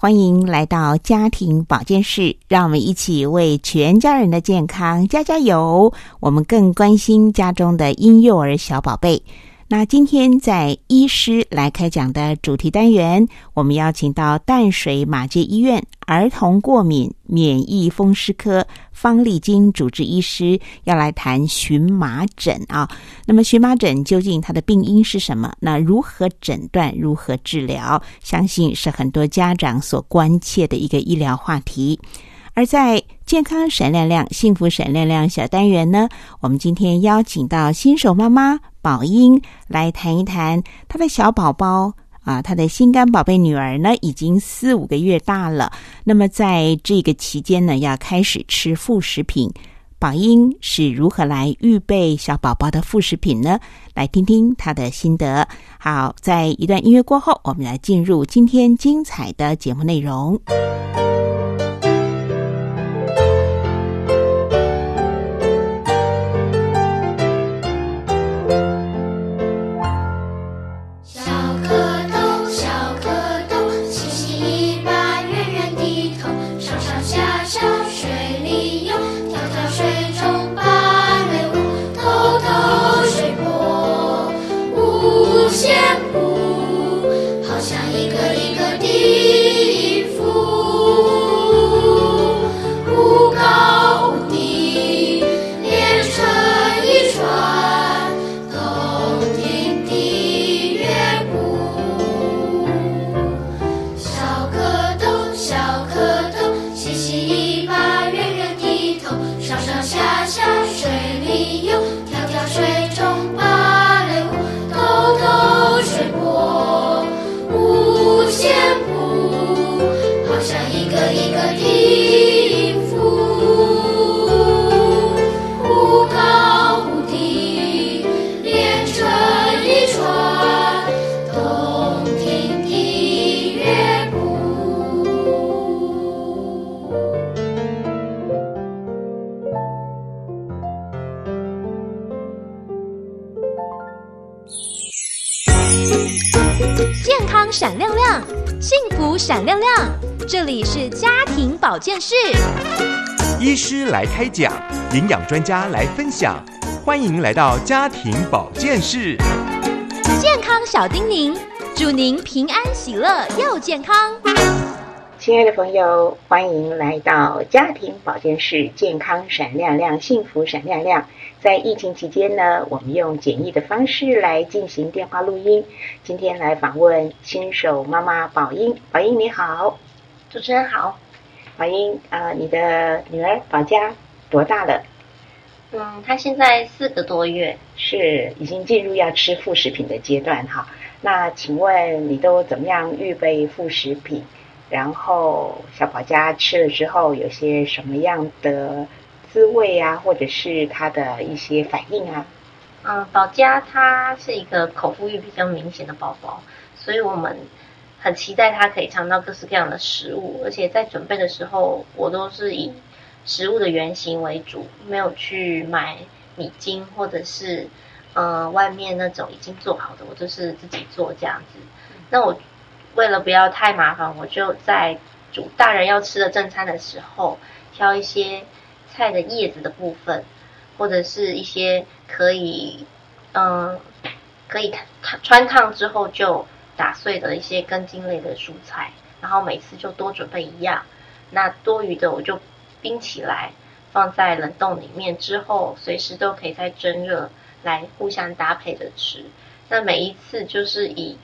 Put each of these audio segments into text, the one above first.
欢迎来到家庭保健室，让我们一起为全家人的健康加加油。我们更关心家中的婴幼儿小宝贝。那今天在医师来开讲的主题单元，我们邀请到淡水马街医院儿童过敏免疫风湿科方丽金主治医师要来谈荨麻疹啊。那么荨麻疹究竟它的病因是什么？那如何诊断？如何治疗？相信是很多家长所关切的一个医疗话题。而在健康闪亮亮、幸福闪亮亮小单元呢，我们今天邀请到新手妈妈宝英来谈一谈她的小宝宝啊，她的心肝宝贝女儿呢，已经四五个月大了。那么在这个期间呢，要开始吃副食品，宝英是如何来预备小宝宝的副食品呢？来听听她的心得。好，在一段音乐过后，我们来进入今天精彩的节目内容。来开讲，营养专家来分享，欢迎来到家庭保健室。健康小叮咛，祝您平安喜乐又健康。亲爱的朋友，欢迎来到家庭保健室，健康闪亮亮，幸福闪亮亮。在疫情期间呢，我们用简易的方式来进行电话录音。今天来访问新手妈妈宝英，宝英你好，主持人好，宝英啊，你的女儿宝佳多大了？嗯，她现在四个多月，是已经进入要吃副食品的阶段哈。那请问你都怎么样预备副食品？然后小宝佳吃了之后有些什么样的？滋味啊，或者是他的一些反应啊。嗯，宝佳他是一个口腹欲比较明显的宝宝，所以我们很期待他可以尝到各式各样的食物。而且在准备的时候，我都是以食物的原型为主，没有去买米精或者是呃外面那种已经做好的，我就是自己做这样子。那我为了不要太麻烦，我就在煮大人要吃的正餐的时候挑一些。菜的叶子的部分，或者是一些可以，嗯，可以穿穿烫之后就打碎的一些根茎类的蔬菜，然后每次就多准备一样。那多余的我就冰起来，放在冷冻里面，之后随时都可以再蒸热来互相搭配着吃。那每一次就是以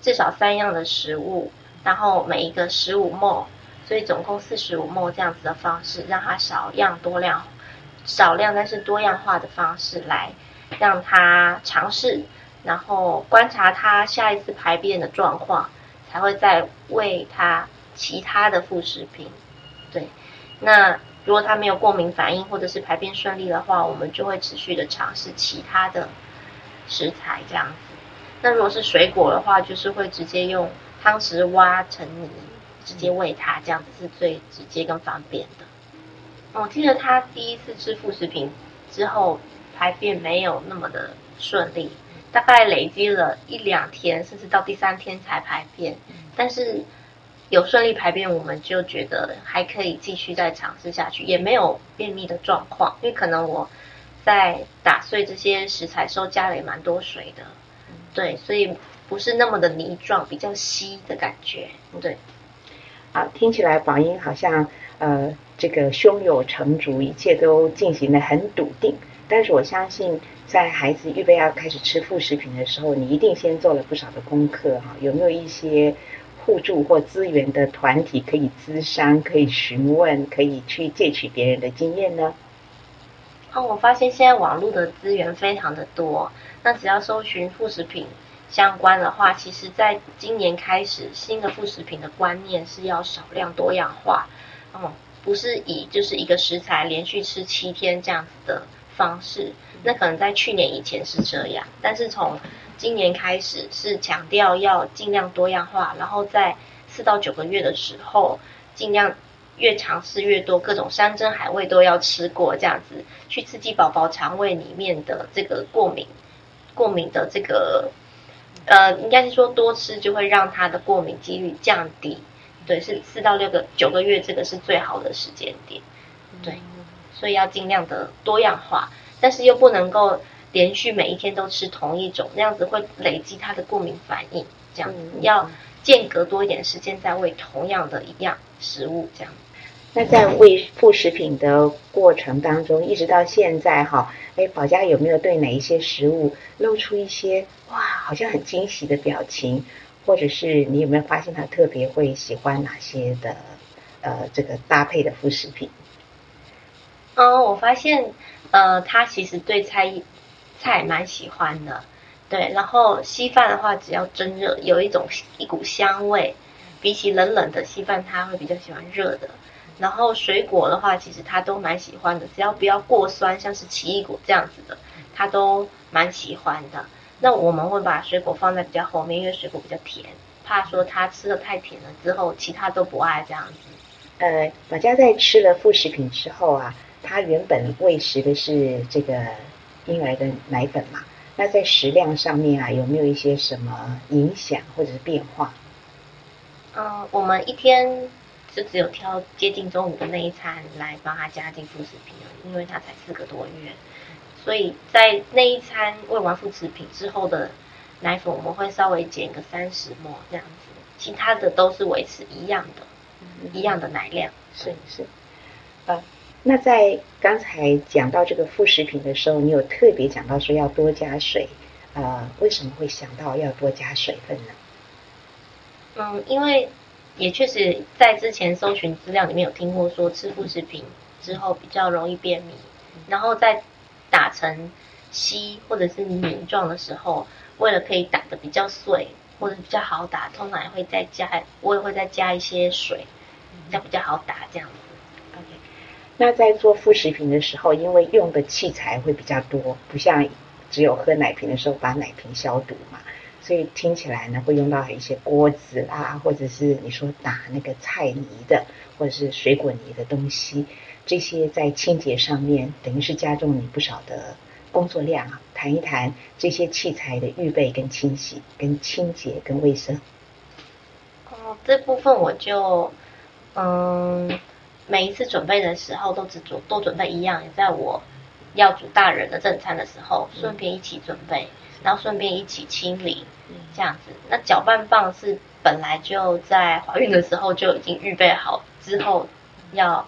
至少三样的食物，然后每一个十五沫。所以总共四十五沫这样子的方式，让它少样多量，少量但是多样化的方式来让它尝试，然后观察它下一次排便的状况，才会再喂它其他的副食品。对，那如果他没有过敏反应或者是排便顺利的话，我们就会持续的尝试其他的食材这样子。那如果是水果的话，就是会直接用汤匙挖成泥，直接喂他，这样子是最直接跟方便的。我记得他第一次吃副食品之后，排便没有那么的顺利，大概累积了一两天，甚至到第三天才排便。但是有顺利排便，我们就觉得还可以继续再尝试下去，也没有便秘的状况。因为可能我在打碎这些食材时候加了也蛮多水的，对，所以不是那么的泥状，比较稀的感觉。对，啊，听起来宝英好像呃。这个胸有成竹，一切都进行的很笃定。但是我相信，在孩子预备要开始吃副食品的时候，你一定先做了不少的功课哈。有没有一些互助或资源的团体可以咨商、可以询问、可以去借取别人的经验呢？哦，我发现现在网络的资源非常的多。那只要搜寻副食品相关的话，其实在今年开始，新的副食品的观念是要少量多样化。哦。不是以就是一个食材连续吃七天这样子的方式，那可能在去年以前是这样，但是从今年开始是强调要尽量多样化，然后在四到九个月的时候，尽量越尝试越多，各种山珍海味都要吃过，这样子去刺激宝宝肠胃里面的这个过敏，过敏的这个呃，应该是说多吃就会让他的过敏几率降低。对，是四到六个九个月，这个是最好的时间点。对，所以要尽量的多样化，但是又不能够连续每一天都吃同一种，那样子会累积他的过敏反应。这样要间隔多一点时间再喂同样的一样食物，这样。那在喂副食品的过程当中，一直到现在哈，哎，宝佳有没有对哪一些食物露出一些哇，好像很惊喜的表情？或者是你有没有发现他特别会喜欢哪些的呃这个搭配的副食品？哦，我发现呃他其实对菜菜蛮喜欢的，对。然后稀饭的话，只要蒸热，有一种一股香味，比起冷冷的稀饭，他会比较喜欢热的。然后水果的话，其实他都蛮喜欢的，只要不要过酸，像是奇异果这样子的，他都蛮喜欢的。那我们会把水果放在比较后面，因为水果比较甜，怕说他吃的太甜了之后，其他都不爱这样子。呃，马家在吃了副食品之后啊，他原本喂食的是这个婴儿的奶粉嘛，那在食量上面啊，有没有一些什么影响或者是变化？嗯，我们一天就只有挑接近中午的那一餐来帮他加进副食品因为他才四个多月。所以在那一餐喂完副食品之后的奶粉，我们会稍微减个三十沫这样子，其他的都是维持一样的，一样的奶量。是是，呃，那在刚才讲到这个副食品的时候，你有特别讲到说要多加水，呃，为什么会想到要多加水分呢？嗯，因为也确实在之前搜寻资料里面有听过说吃副食品之后比较容易便秘，然后在打成稀或者是泥状的时候，为了可以打的比较碎或者比较好打，通常也会再加，我也会再加一些水，这样比较好打这样子。那在做副食品的时候，因为用的器材会比较多，不像只有喝奶瓶的时候把奶瓶消毒嘛，所以听起来呢会用到一些锅子啦，或者是你说打那个菜泥的，或者是水果泥的东西。这些在清洁上面，等于是加重你不少的工作量啊。谈一谈这些器材的预备、跟清洗、跟清洁、跟卫生。哦，这部分我就，嗯，每一次准备的时候都只准都准备一样，也在我要煮大人的正餐的时候，顺便一起准备，然后顺便一起清理，这样子。那搅拌棒是本来就在怀孕的时候就已经预备好，之后要。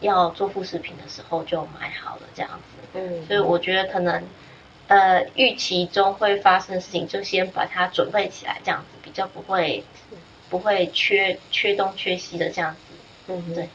要做副食品的时候就买好了这样子，嗯，所以我觉得可能，呃，预期中会发生的事情就先把它准备起来，这样子比较不会不会缺缺东缺西的这样子，嗯，对。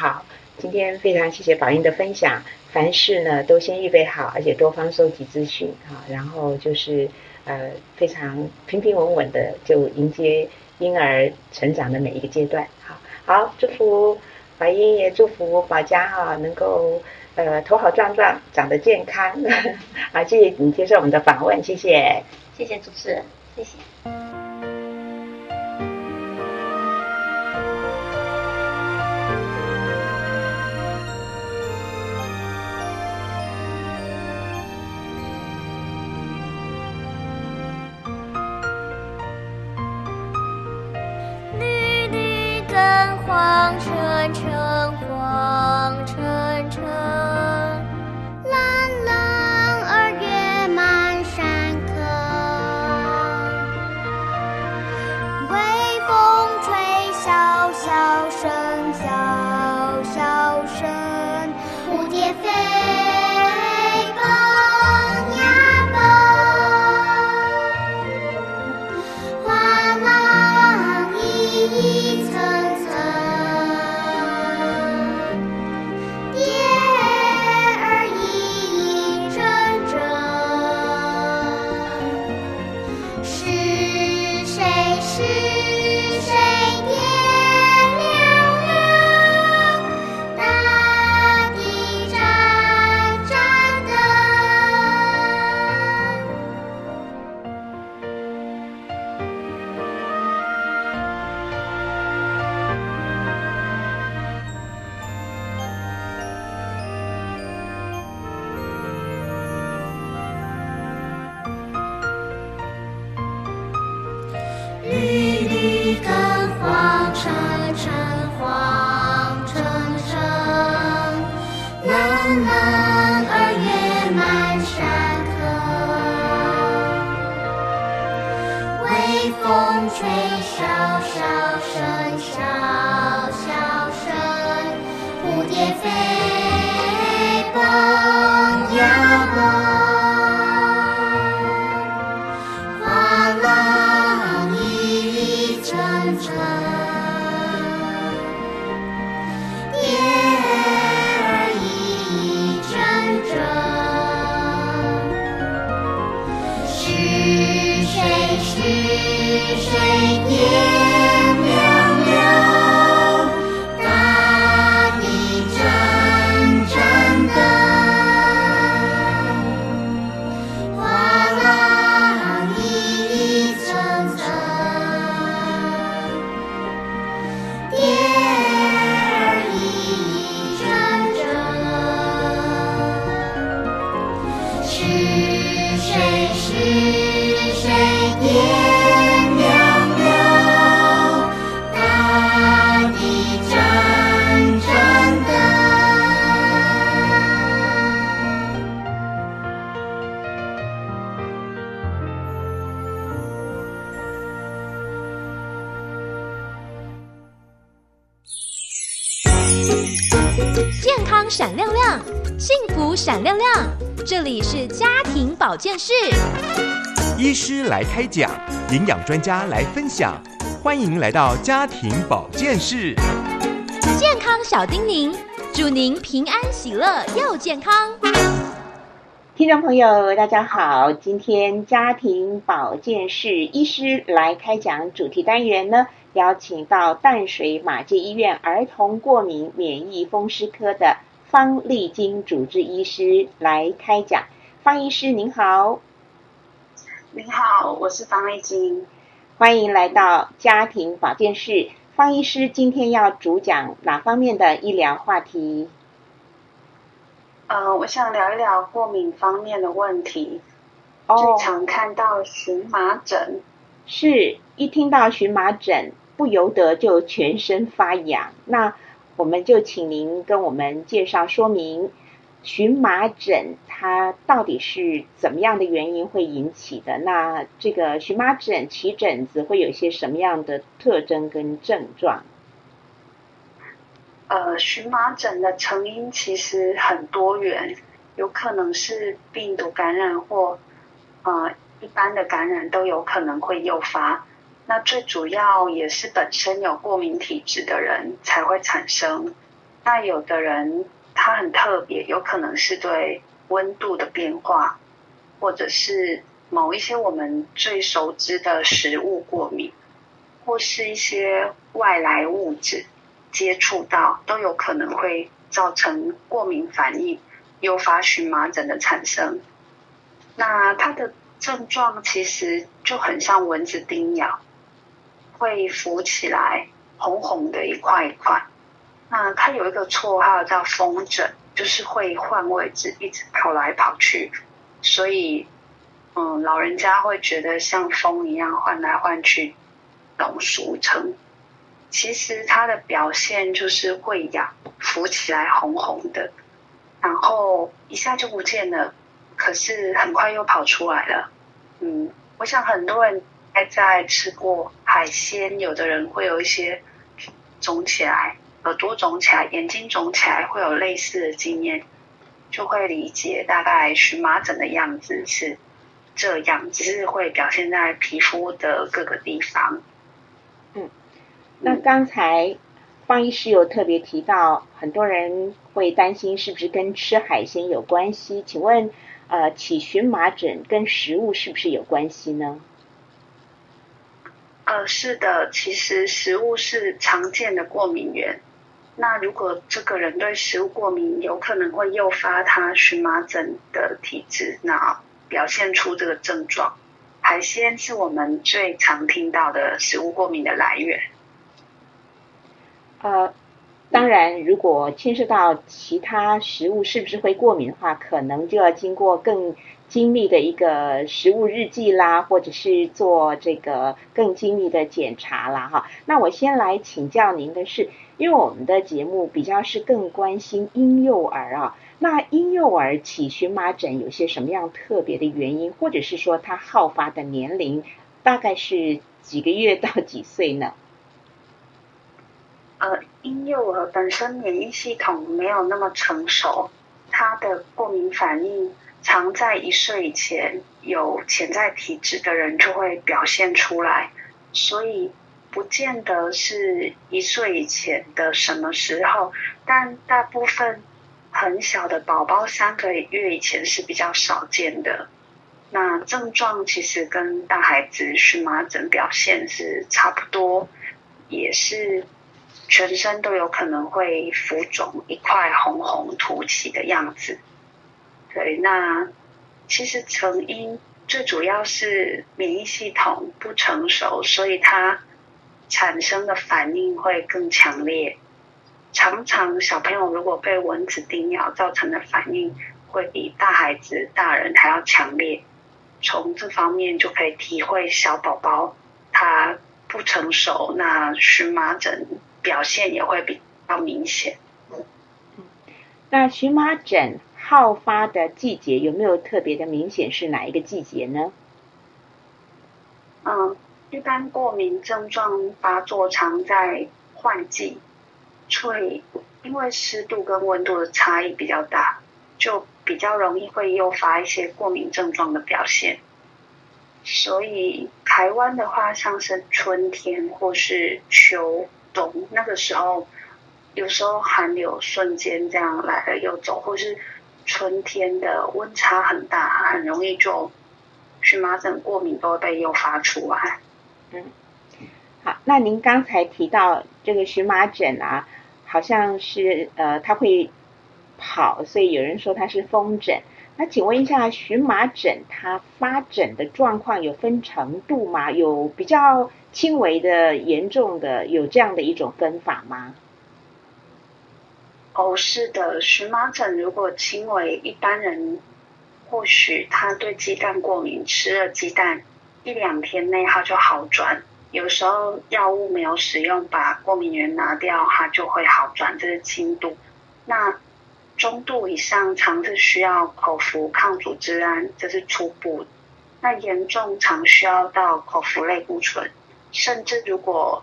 好，今天非常谢谢宝英的分享，凡事呢都先预备好，而且多方收集资讯啊，然后就是呃非常平平稳稳的就迎接婴儿成长的每一个阶段。好，好，祝福宝英，也祝福宝家哈能够呃头好壮壮，长得健康。好，谢谢你接受我们的访问，谢谢，谢谢主持人，谢谢。闪亮亮，幸福闪亮亮。这里是家庭保健室，医师来开讲，营养专家来分享，欢迎来到家庭保健室。健康小叮咛，祝您平安喜乐又健康。听众朋友，大家好！今天家庭保健室医师来开讲主题单元呢，邀请到淡水马偕医院儿童过敏免疫风湿科的方丽金主治医师来开讲。方医师您好，您好，我是方丽金。欢迎来到家庭保健室。方医师今天要主讲哪方面的医疗话题？呃，我想聊一聊过敏方面的问题。哦最常看到荨麻疹，是一听到荨麻疹，不由得就全身发痒。那我们就请您跟我们介绍说明，荨麻疹它到底是怎么样的原因会引起的？那这个荨麻疹起疹子会有些什么样的特征跟症状？呃，荨麻疹的成因其实很多元，有可能是病毒感染或呃一般的感染都有可能会诱发。那最主要也是本身有过敏体质的人才会产生。那有的人他很特别，有可能是对温度的变化，或者是某一些我们最熟知的食物过敏，或是一些外来物质接触到，都有可能会造成过敏反应，诱发荨麻疹的产生。那它的症状其实就很像蚊子叮咬，会浮起来，红红的一块一块。那它有一个绰号叫风疹，就是会换位置，一直跑来跑去，所以，嗯，老人家会觉得像风一样换来换去，种俗称。其实它的表现就是会痒，浮起来红红的，然后一下就不见了，可是很快又跑出来了。嗯，我想很多人在吃过海鲜，有的人会有一些肿起来。耳朵肿起来，眼睛肿起来，会有类似的经验，就会理解大概荨麻疹的样子是这样，只是会表现在皮肤的各个地方。嗯，那刚才方医师有特别提到，很多人会担心是不是跟吃海鲜有关系？请问，呃，起荨麻疹跟食物是不是有关系呢？呃，是的，其实食物是常见的过敏源。那如果这个人对食物过敏，有可能会诱发他荨麻疹的体质，那表现出这个症状。海鲜是我们最常听到的食物过敏的来源。呃，当然，如果牵涉到其他食物是不是会过敏的话，可能就要经过更精密的一个食物日记啦，或者是做这个更精密的检查啦，哈。那我先来请教您的是。因为我们的节目比较是更关心婴幼儿啊，那婴幼儿起荨麻疹有些什么样特别的原因，或者是说它好发的年龄大概是几个月到几岁呢？呃，婴幼儿本身免疫系统没有那么成熟，他的过敏反应常在一岁以前有潜在体质的人就会表现出来，所以。不见得是一岁以前的什么时候，但大部分很小的宝宝三个月以前是比较少见的。那症状其实跟大孩子荨麻疹表现是差不多，也是全身都有可能会浮肿一块红红凸起的样子。对，那其实成因最主要是免疫系统不成熟，所以它。产生的反应会更强烈，常常小朋友如果被蚊子叮咬造成的反应会比大孩子、大人还要强烈。从这方面就可以体会小宝宝他不成熟，那荨麻疹表现也会比较明显。那荨麻疹好发的季节有没有特别的明显？是哪一个季节呢？嗯。一般过敏症状发作常在换季，所以因为湿度跟温度的差异比较大，就比较容易会诱发一些过敏症状的表现。所以台湾的话，像是春天或是秋冬那个时候，有时候寒流瞬间这样来了又走，或是春天的温差很大，很容易就荨麻疹过敏都会被诱发出来。嗯，好，那您刚才提到这个荨麻疹啊，好像是呃，它会跑，所以有人说它是风疹。那请问一下，荨麻疹它发疹的状况有分程度吗？有比较轻微的、严重的，有这样的一种分法吗？哦，是的，荨麻疹如果轻微，一般人或许他对鸡蛋过敏，吃了鸡蛋。一两天内它就好转，有时候药物没有使用，把过敏源拿掉，它就会好转。这是轻度，那中度以上常是需要口服抗组织胺，这是初步。那严重常需要到口服类固醇，甚至如果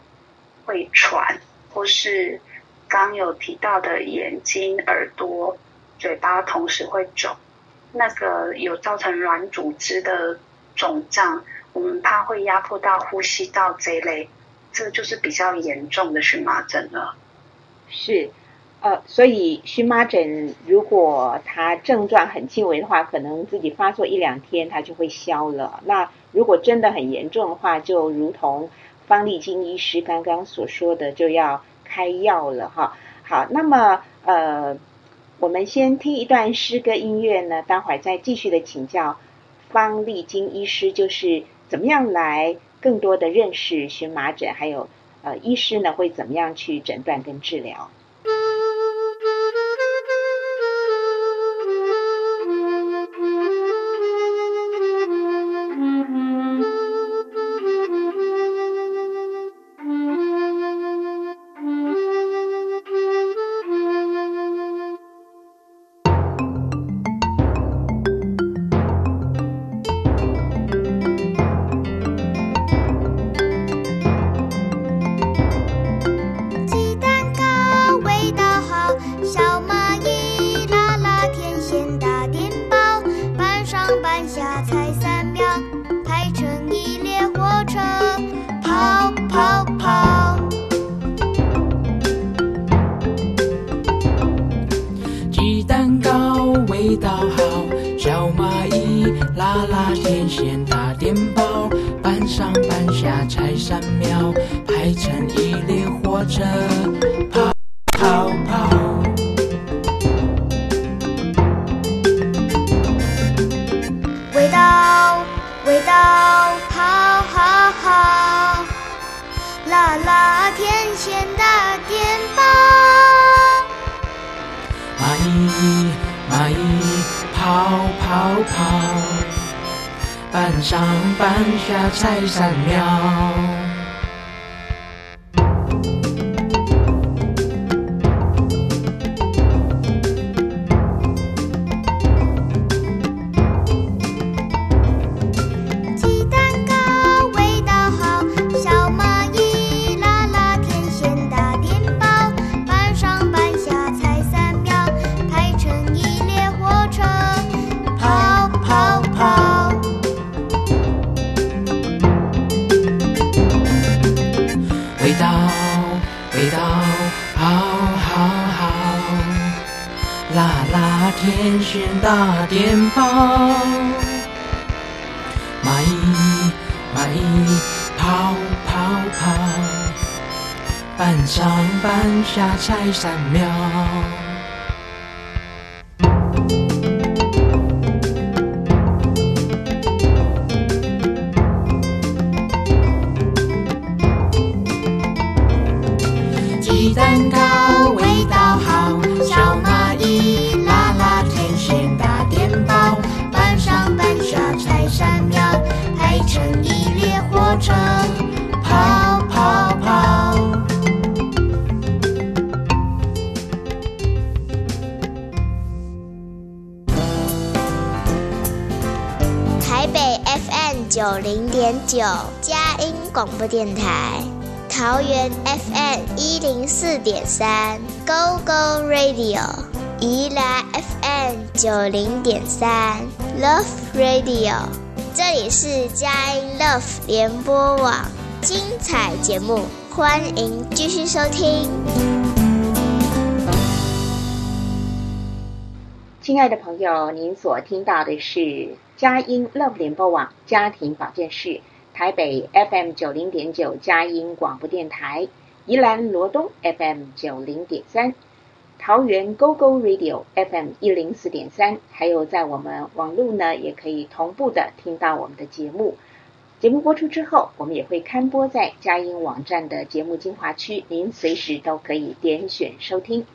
会喘，或是刚有提到的眼睛、耳朵、嘴巴同时会肿，那个有造成软组织的肿胀。我们怕会压迫到呼吸道这一类，这就是比较严重的荨麻疹了。是，呃，所以荨麻疹如果它症状很轻微的话，可能自己发作一两天它就会消了。那如果真的很严重的话，就如同方丽金医师刚刚所说的，就要开药了哈。好，那么呃，我们先听一段诗歌音乐呢，待会儿再继续的请教方丽金医师，就是怎么样来更多的认识荨麻疹，还有呃，医师呢会怎么样去诊断跟治疗。不跑。半上半下拆三秒下才三秒。九零点九，佳音广播电台；桃园 FM 一零四点三，Go Go Radio；宜兰 FM 九零点三，Love Radio。这里是佳音 Love 联播网，精彩节目，欢迎继续收听。亲爱的朋友，您所听到的是佳音 Love 联播网家庭保健室，台北 FM 九零点九佳音广播电台，宜兰罗东 FM 九零点三，桃园 GO GO Radio FM 一零四点三，还有在我们网络呢，也可以同步的听到我们的节目。节目播出之后，我们也会刊播在佳音网站的节目精华区，您随时都可以点选收听。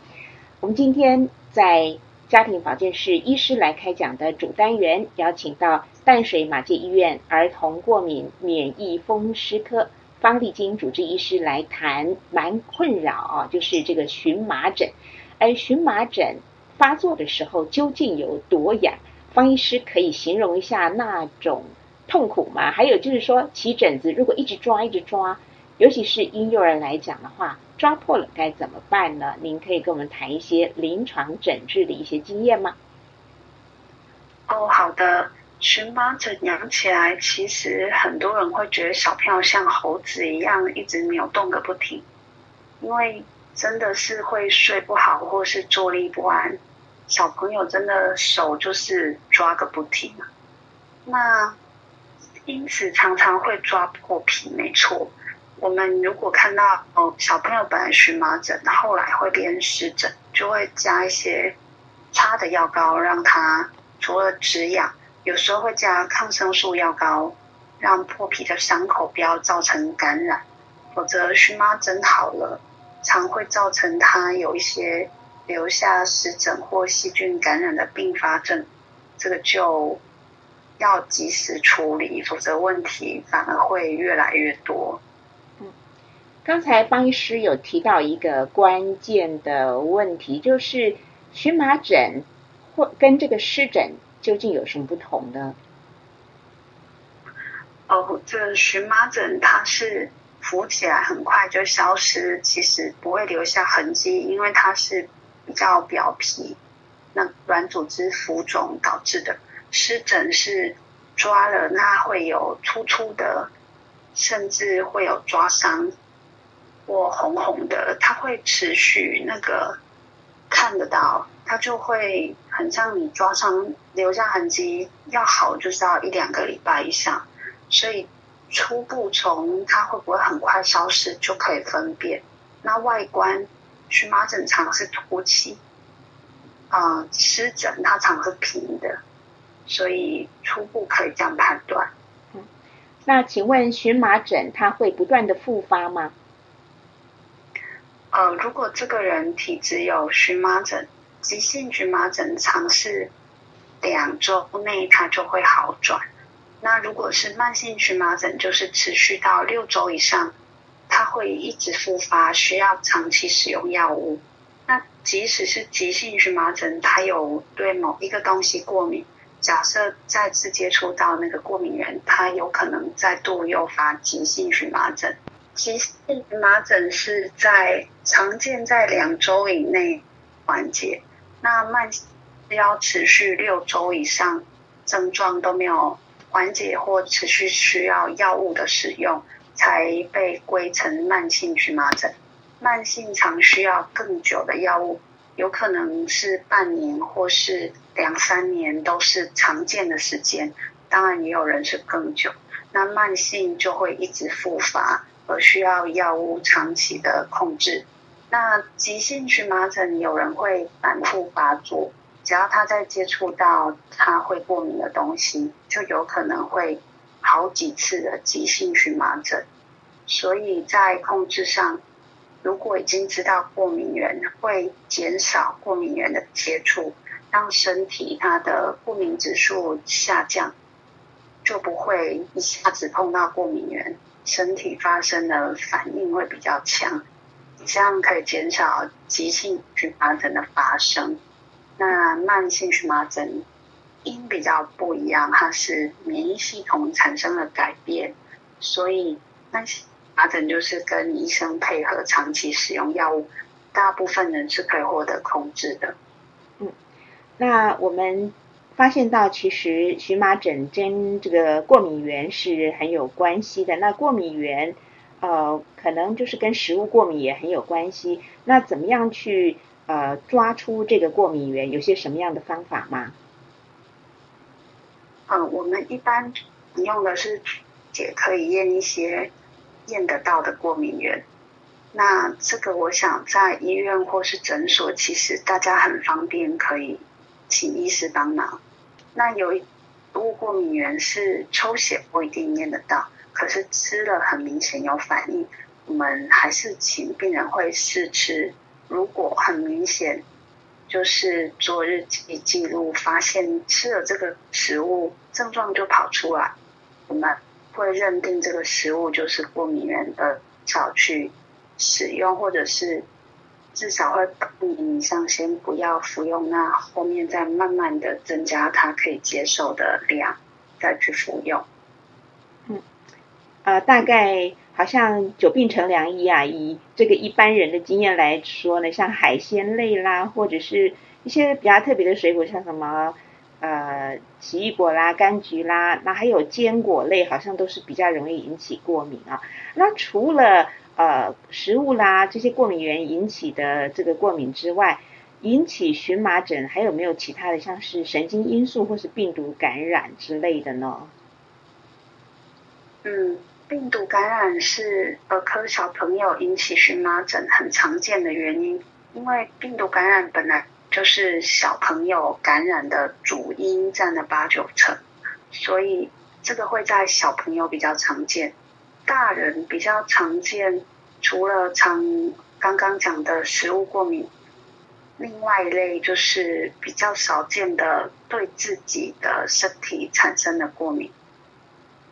我们今天在家庭保健室医师来开讲的主单元，邀请到淡水马偕医院儿童过敏免疫风湿科方丽晶主治医师来谈蛮困扰啊，就是这个荨麻疹。而荨麻疹发作的时候究竟有多痒？方医师可以形容一下那种痛苦吗？还有就是说起疹子如果一直抓一直抓，尤其是婴幼儿来讲的话，抓破了该怎么办呢？您可以跟我们谈一些临床诊治的一些经验吗？哦，好的。荨麻疹养起来，其实很多人会觉得小朋友像猴子一样一直扭动个不停，因为真的是会睡不好，或是坐立不安。小朋友真的手就是抓个不停啊。那因此常常会抓破皮，没错。我们如果看到哦，小朋友本来荨麻疹，后来会变湿疹，就会加一些擦的药膏，让它除了止痒，有时候会加抗生素药膏，让破皮的伤口不要造成感染。否则荨麻疹好了，常会造成它有一些留下湿疹或细菌感染的并发症，这个就要及时处理，否则问题反而会越来越多。刚才方医师有提到一个关键的问题，就是荨麻疹或跟这个湿疹究竟有什么不同呢？哦，这荨麻疹它是浮起来很快就消失，其实不会留下痕迹，因为它是比较表皮那软组织浮肿导致的。湿疹是抓了那会有粗粗的，甚至会有抓伤。或红红的，它会持续那个看得到，它就会很像你抓伤留下痕迹，要好就是要一两个礼拜以上，所以初步从它会不会很快消失就可以分辨。那外观荨麻疹常是凸起，啊湿疹它常是平的，所以初步可以这样判断。嗯，那请问荨麻疹它会不断的复发吗？呃，如果这个人体质有荨麻疹，急性荨麻疹，尝试两周内它就会好转。那如果是慢性荨麻疹，就是持续到六周以上，它会一直复发，需要长期使用药物。那即使是急性荨麻疹，它有对某一个东西过敏，假设再次接触到那个过敏源，它有可能再度诱发急性荨麻疹。急性荨麻疹是在常见在两周以内缓解，那慢性要持续六周以上，症状都没有缓解或持续需要药物的使用，才被归成慢性荨麻疹。慢性常需要更久的药物，有可能是半年或是两三年都是常见的时间，当然也有人是更久。那慢性就会一直复发。需要药物长期的控制。那急性荨麻疹有人会反复发作，只要他在接触到他会过敏的东西，就有可能会好几次的急性荨麻疹。所以在控制上，如果已经知道过敏源，会减少过敏源的接触，让身体它的过敏指数下降，就不会一下子碰到过敏源。身体发生的反应会比较强，这样可以减少急性荨麻疹的发生。那慢性荨麻疹因比较不一样，它是免疫系统产生了改变，所以慢性荨麻疹就是跟医生配合长期使用药物，大部分人是可以获得控制的。嗯，那我们。发现到其实荨麻疹跟这个过敏源是很有关系的。那过敏源，呃，可能就是跟食物过敏也很有关系。那怎么样去呃抓出这个过敏源？有些什么样的方法吗？嗯，我们一般用的是也可以验一些验得到的过敏源。那这个我想在医院或是诊所，其实大家很方便可以请医师帮忙。那有一物过敏源是抽血不一定验得到，可是吃了很明显有反应，我们还是请病人会试吃。如果很明显，就是做日记记录，发现吃了这个食物症状就跑出来，我们会认定这个食物就是过敏源的，少去使用或者是。至少会半年以上先不要服用，那后面再慢慢的增加他可以接受的量，再去服用。嗯，呃，大概好像久病成良医啊，以这个一般人的经验来说呢，像海鲜类啦，或者是一些比较特别的水果，像什么呃奇异果啦、柑橘啦，那还有坚果类，好像都是比较容易引起过敏啊。那除了呃食物啦这些过敏源引起的这个过敏之外，引起荨麻疹还有没有其他的像是神经因素或是病毒感染之类的呢？嗯，病毒感染是儿科小朋友引起荨麻疹很常见的原因，因为病毒感染本来就是小朋友感染的主因，占了八九成，所以这个会在小朋友比较常见，大人比较常见，除了常刚刚讲的食物过敏，另外一类就是比较少见的对自己的身体产生的过敏，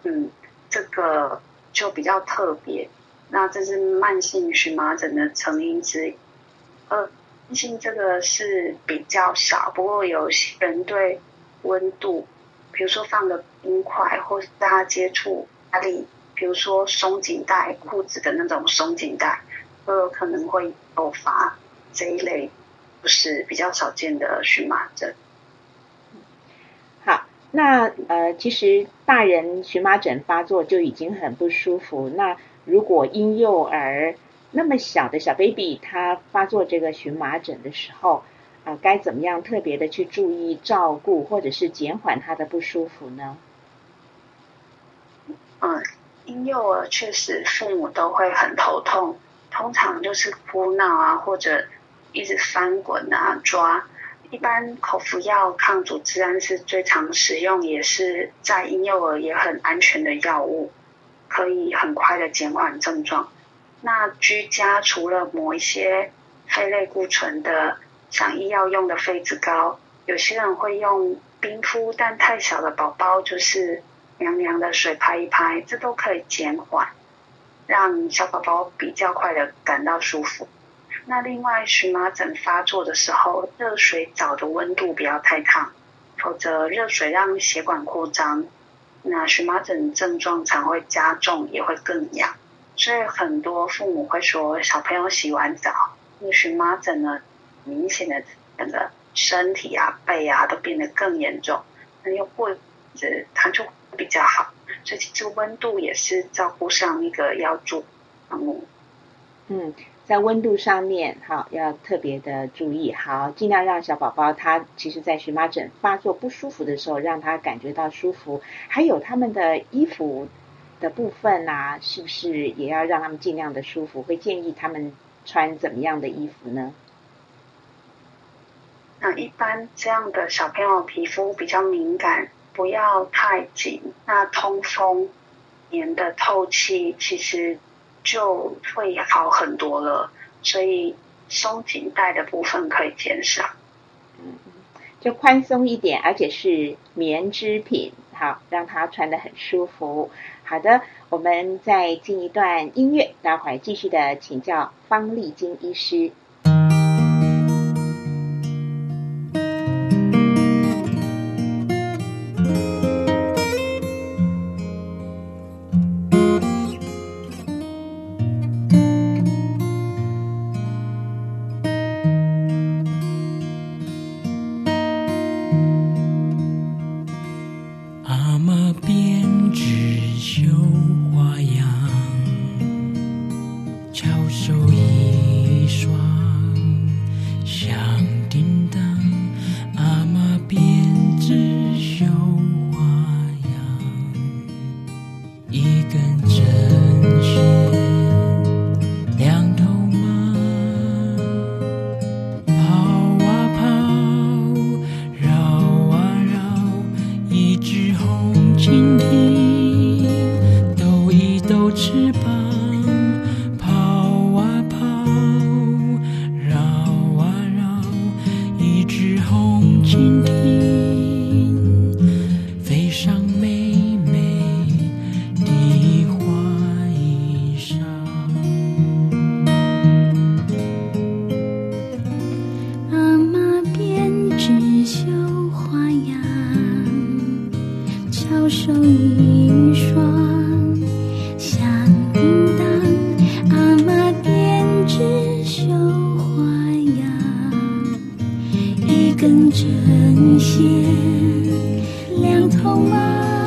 嗯。这个就比较特别，那这是慢性荨麻疹的成因之一。呃，性这个是比较少，不过有些人对温度，比如说放的冰块，或是大家接触压力，比如说松紧带裤子的那种松紧带，都有可能会诱发这一类，就是比较少见的荨麻疹。好那呃，其实大人荨麻疹发作就已经很不舒服。那如果婴幼儿那么小的小 baby 他发作这个荨麻疹的时候，啊，该怎么样特别的去注意照顾，或者是减缓他的不舒服呢？嗯，婴幼儿确实父母都会很头痛，通常就是哭闹啊，或者一直翻滚啊、抓。一般口服药抗组织胺是最常使用，也是在婴幼儿也很安全的药物，可以很快的减缓症状。那居家除了抹一些非类固醇的，像医药用的痱子膏，有些人会用冰敷，但太小的宝宝就是凉凉的水拍一拍，这都可以减缓，让小宝宝比较快的感到舒服。那另外，荨麻疹发作的时候，热水澡的温度不要太烫，否则热水让血管扩张，那荨麻疹症状才会加重，也会更痒。所以很多父母会说，小朋友洗完澡，那荨麻疹呢，明显的整个身体啊、背啊都变得更严重，那又过着它就比较好。所以其实温度也是照顾上一个要注项目。嗯。在温度上面，好要特别的注意，好尽量让小宝宝他其实，在荨麻疹发作不舒服的时候，让他感觉到舒服。还有他们的衣服的部分啊，是不是也要让他们尽量的舒服？会建议他们穿怎么样的衣服呢？那一般这样的小朋友皮肤比较敏感，不要太紧。那通风、棉的透气，其实。就会好很多了，所以松紧带的部分可以减少，嗯，就宽松一点，而且是棉织品，好让他穿的很舒服。好的，我们再进一段音乐，待会儿继续的请教方丽金医师。根针线，两头马。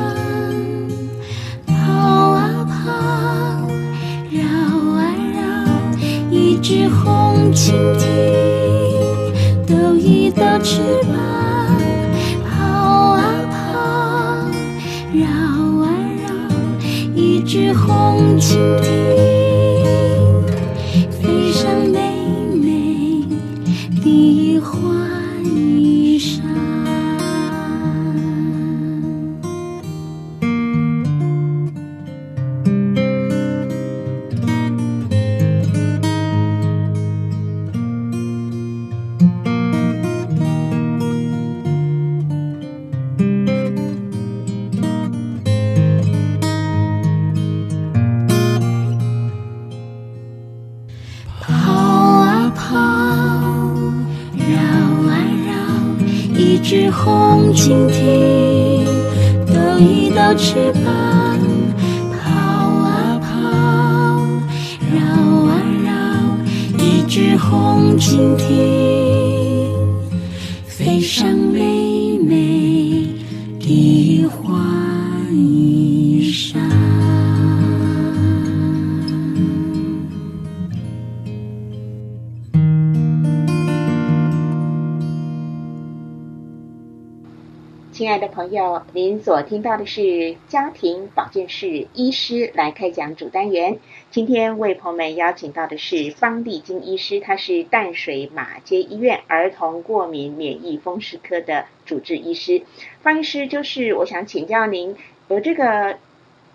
朋友，您所听到的是家庭保健室医师来开讲主单元。今天为朋友们邀请到的是方丽金医师，他是淡水马街医院儿童过敏免疫风湿科的主治医师。方医师，就是我想请教您，有这个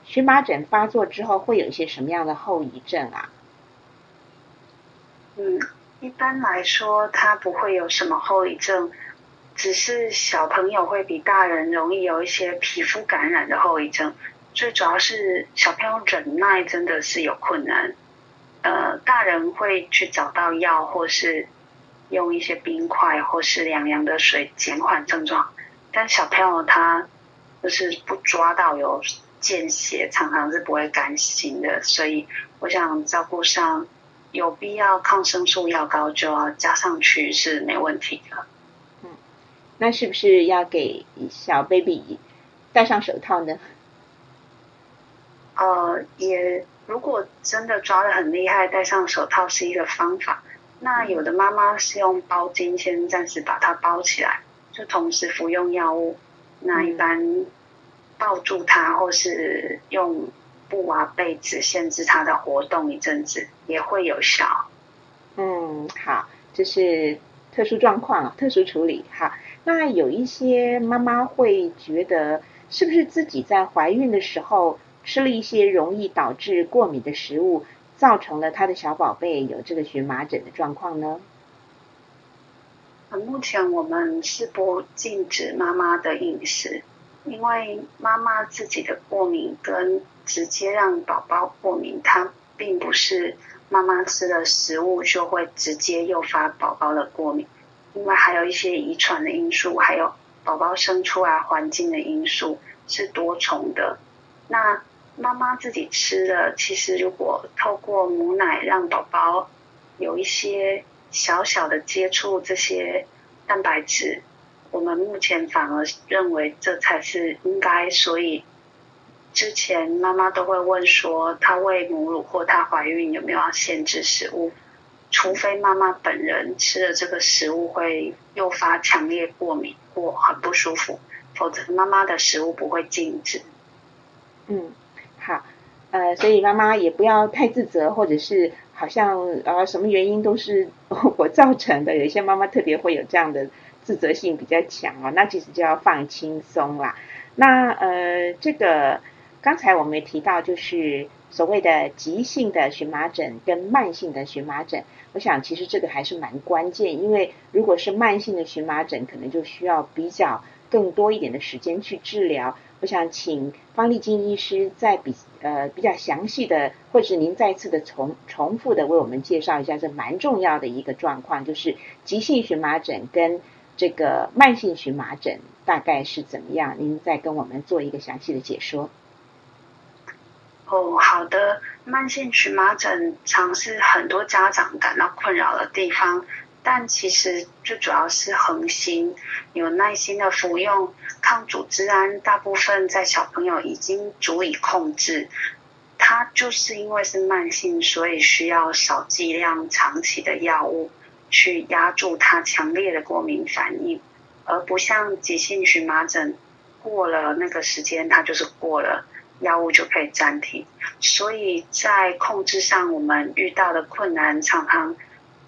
荨麻疹发作之后会有一些什么样的后遗症啊？嗯，一般来说，它不会有什么后遗症，只是小朋友会比大人容易有一些皮肤感染的后遗症。最主要是小朋友忍耐真的是有困难，呃，大人会去找到药，或是用一些冰块或是凉凉的水减缓症状，但小朋友他就是不抓到有见血，常常是不会甘心的，所以我想照顾上有必要抗生素药膏就要加上去是没问题的。那是不是要给小 baby 戴上手套呢？呃，也如果真的抓的很厉害，戴上手套是一个方法。那有的妈妈是用包巾先暂时把它包起来，就同时服用药物。那一般抱住它，或是用布啊被子限制它的活动一阵子，也会有效。嗯，好，这是特殊状况啊，特殊处理哈。那有一些妈妈会觉得，是不是自己在怀孕的时候吃了一些容易导致过敏的食物，造成了她的小宝贝有这个荨麻疹的状况呢？呃目前我们是不禁止妈妈的饮食，因为妈妈自己的过敏跟直接让宝宝过敏，它并不是妈妈吃了食物就会直接诱发宝宝的过敏，因为还有一些遗传的因素，还有宝宝生出来环境的因素是多重的。那妈妈自己吃的，其实如果透过母奶让宝宝有一些小小的接触这些蛋白质，我们目前反而认为这才是应该，所以之前妈妈都会问说，她喂母乳或她怀孕有没有要限制食物，除非妈妈本人吃了这个食物会诱发强烈过敏或很不舒服，否则妈妈的食物不会禁止。嗯，好，呃，所以妈妈也不要太自责，或者是好像呃什么原因都是我造成的。有一些妈妈特别会有这样的自责性比较强哦，那其实就要放轻松啦。那呃，这个刚才我们也提到，就是所谓的急性的荨麻疹跟慢性的荨麻疹，我想其实这个还是蛮关键，因为如果是慢性的荨麻疹，可能就需要比较更多一点的时间去治疗。我想请方丽金医师再比呃比较详细的，或者您再次的重重复的为我们介绍一下这蛮重要的一个状况，就是急性荨麻疹跟这个慢性荨麻疹大概是怎么样？您再跟我们做一个详细的解说。哦，好的。慢性荨麻疹常是很多家长感到困扰的地方，但其实最主要是恒心，有耐心的服用抗组织胺，大部分在小朋友已经足以控制。它就是因为是慢性，所以需要少剂量、长期的药物。去压住他强烈的过敏反应，而不像急性荨麻疹过了那个时间，它就是过了，药物就可以暂停。所以在控制上，我们遇到的困难常常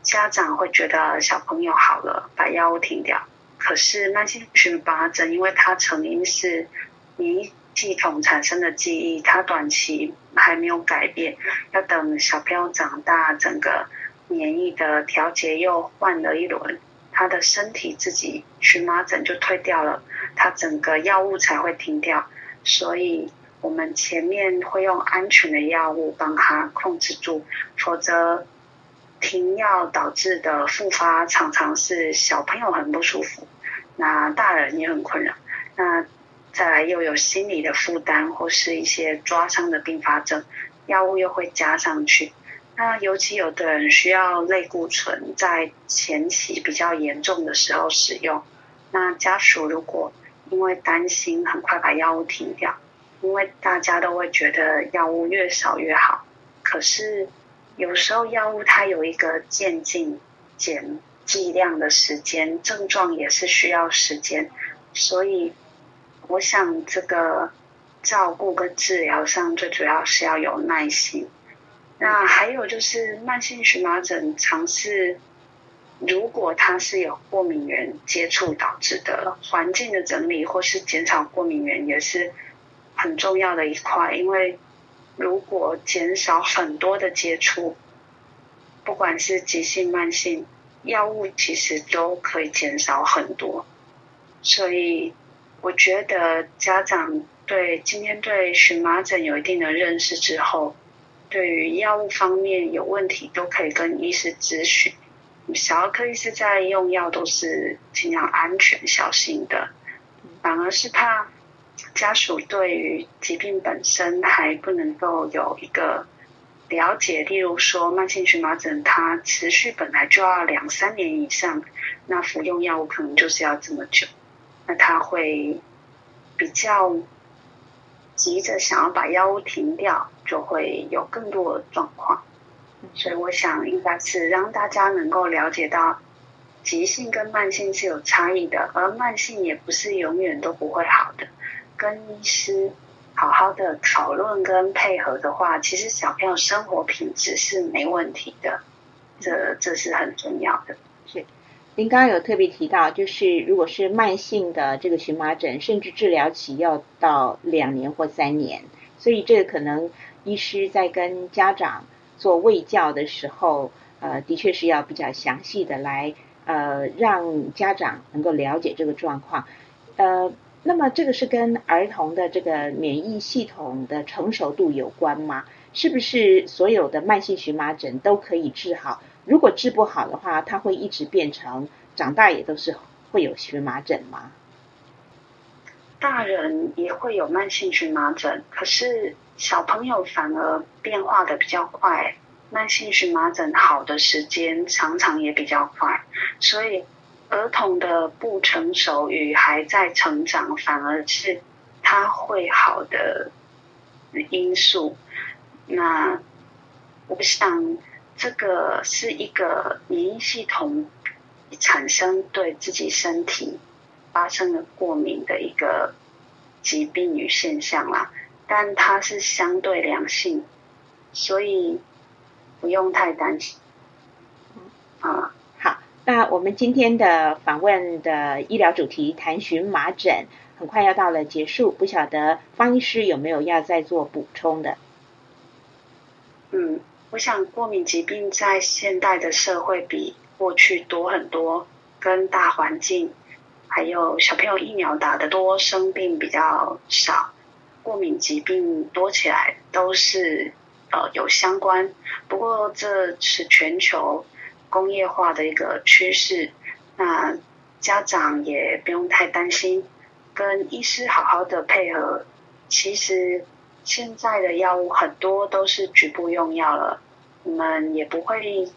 家长会觉得小朋友好了，把药物停掉。可是慢性荨麻疹，因为它成因是免疫系统产生的记忆，它短期还没有改变，要等小朋友长大，整个免疫的调节又换了一轮，他的身体自己荨麻疹就退掉了，他整个药物才会停掉。所以我们前面会用安全的药物帮他控制住，否则。停药导致的复发常常是小朋友很不舒服，那大人也很困扰，那再来又有心理的负担或是一些抓伤的并发症，药物又会加上去。那尤其有的人需要类固醇，在前期比较严重的时候使用，那家属如果因为担心很快把药物停掉，因为大家都会觉得药物越少越好，可是。有时候药物它有一个渐进减剂量的时间，症状也是需要时间，所以我想这个照顾跟治疗上最主要是要有耐心。那还有就是慢性荨麻疹，尝试如果它是有过敏源接触导致的，环境的整理或是减少过敏源也是很重要的一块，因为。如果减少很多的接触，不管是急性、慢性，药物其实都可以减少很多。所以，我觉得家长对今天对荨麻疹有一定的认识之后，对于药物方面有问题都可以跟医师咨询。小儿科医师在用药都是尽量安全、小心的，反而是怕。家属对于疾病本身还不能够有一个了解，例如说慢性荨麻疹，它持续本来就要两三年以上，那服用药物可能就是要这么久，那他会比较急着想要把药物停掉，就会有更多的状况。所以我想应该是让大家能够了解到，急性跟慢性是有差异的，而慢性也不是永远都不会好的。跟医师好好的讨论跟配合的话，其实小朋友生活品质是没问题的，这这是很重要的。是，您刚刚有特别提到，就是如果是慢性的这个荨麻疹，甚至治疗期要到两年或三年，所以这个可能医师在跟家长做卫教的时候，呃，的确是要比较详细的来呃让家长能够了解这个状况，呃。那么这个是跟儿童的这个免疫系统的成熟度有关吗？是不是所有的慢性荨麻疹都可以治好？如果治不好的话，它会一直变成长大也都是会有荨麻疹吗？大人也会有慢性荨麻疹，可是小朋友反而变化的比较快，慢性荨麻疹好的时间常常也比较快，所以。儿童的不成熟与还在成长，反而是他会好的因素。那我想，这个是一个免疫系统产生对自己身体发生了过敏的一个疾病与现象啦。但它是相对良性，所以不用太担心。啊。那我们今天的访问的医疗主题谈荨麻疹，很快要到了结束，不晓得方医师有没有要再做补充的？嗯，我想过敏疾病在现代的社会比过去多很多，跟大环境还有小朋友疫苗打的多，生病比较少，过敏疾病多起来都是呃有相关，不过这是全球。工业化的一个趋势，那家长也不用太担心，跟医师好好的配合。其实现在的药物很多都是局部用药了，我们也不会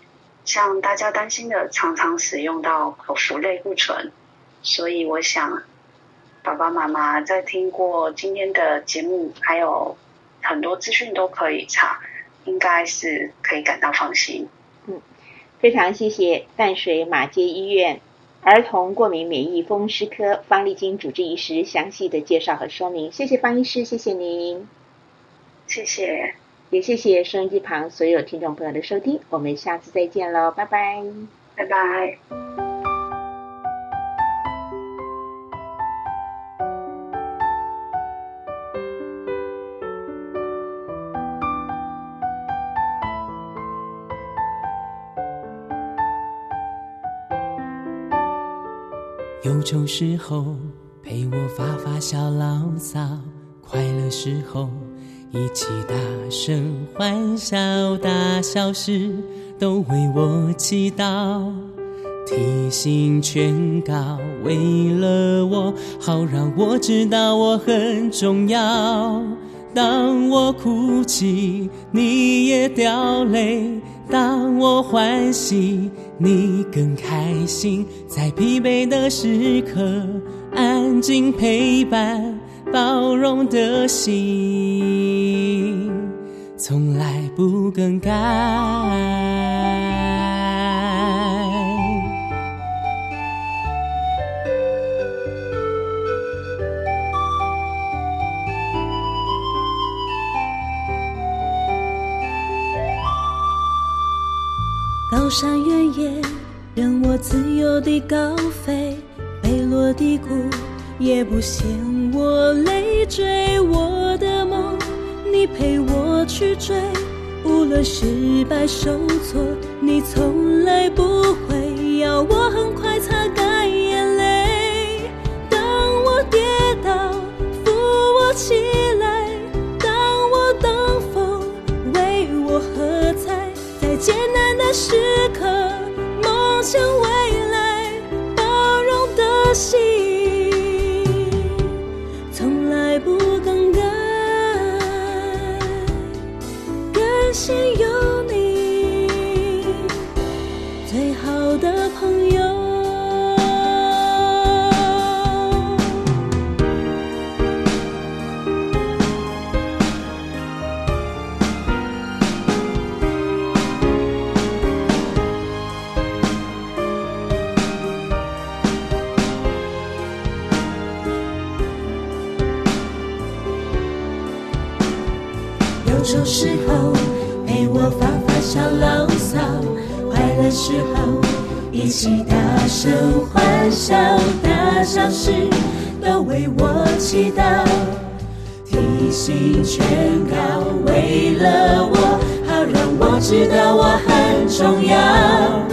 像大家担心的常常使用到口服类固醇。所以我想，爸爸妈妈在听过今天的节目，还有很多资讯都可以查，应该是可以感到放心。非常谢谢淡水马街医院儿童过敏免疫风湿科方丽金主治医师详细的介绍和说明，谢谢方医师，谢谢您，谢谢，也谢谢收音机旁所有听众朋友的收听，我们下次再见喽，拜拜，拜拜。愁时候陪我发发小牢骚，快乐时候一起大声欢笑，大小事都为我祈祷。提醒劝告，为了我好让我知道我很重要。当我哭泣，你也掉泪；当我欢喜。你更开心，在疲惫的时刻，安静陪伴，包容的心，从来不更改。高山原野任我自由地高飞，北落低谷也不嫌我累追我的梦，你陪我去追，无论失败受挫，你从来不会要我提醒劝告，为了我，好让我知道我很重要。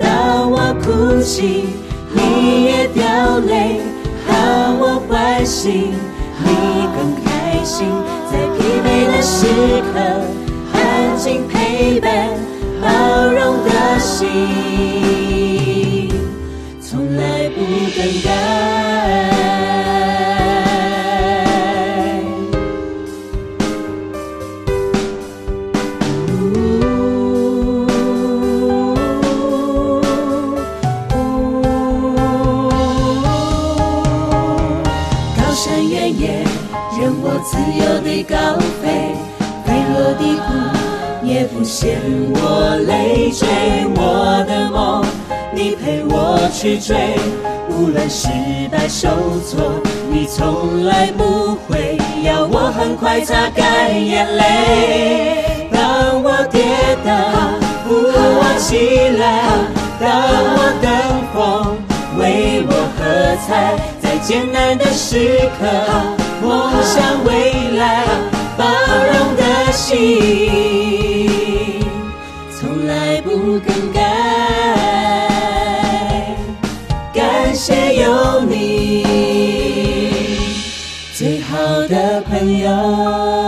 当我哭泣，你也掉泪；当我欢喜，你更开心。在疲惫的时刻，安静陪伴，包容的心，追我的梦，你陪我去追，无论失败受挫，你从来不会要我很快擦干眼泪。当我跌倒，扶我起来；当我等风，为我喝彩，在艰难的时刻。梦想未来，包容的心，不更改。感谢有你，最好的朋友。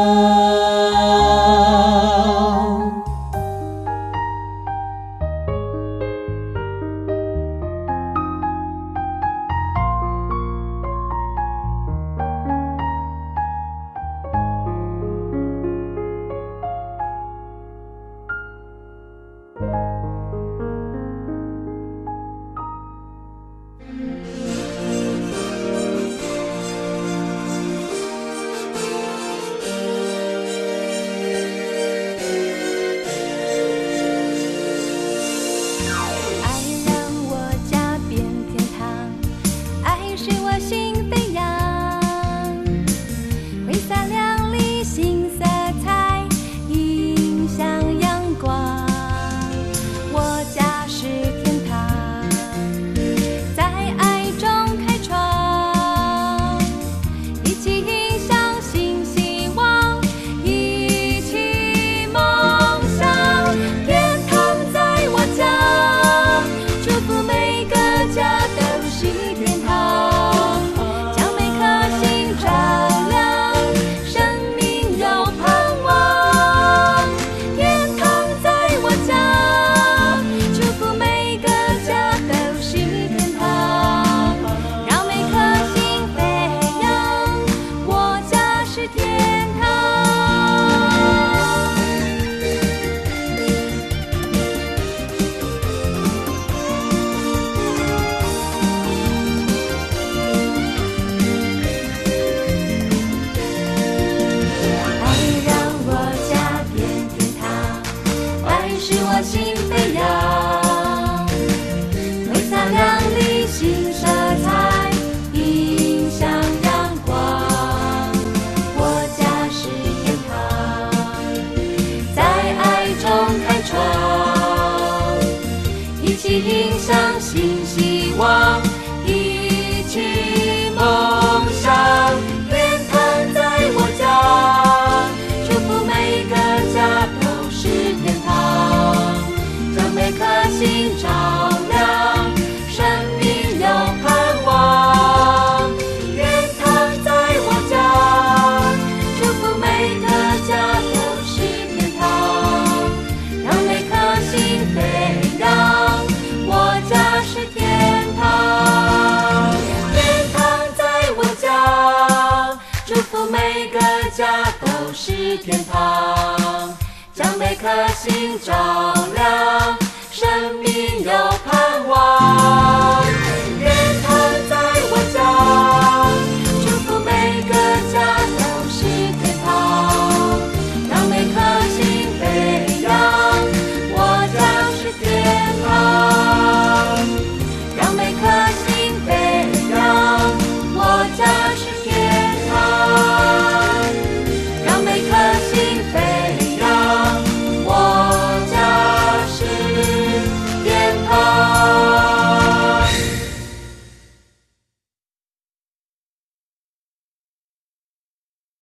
天堂将每颗心照亮生命有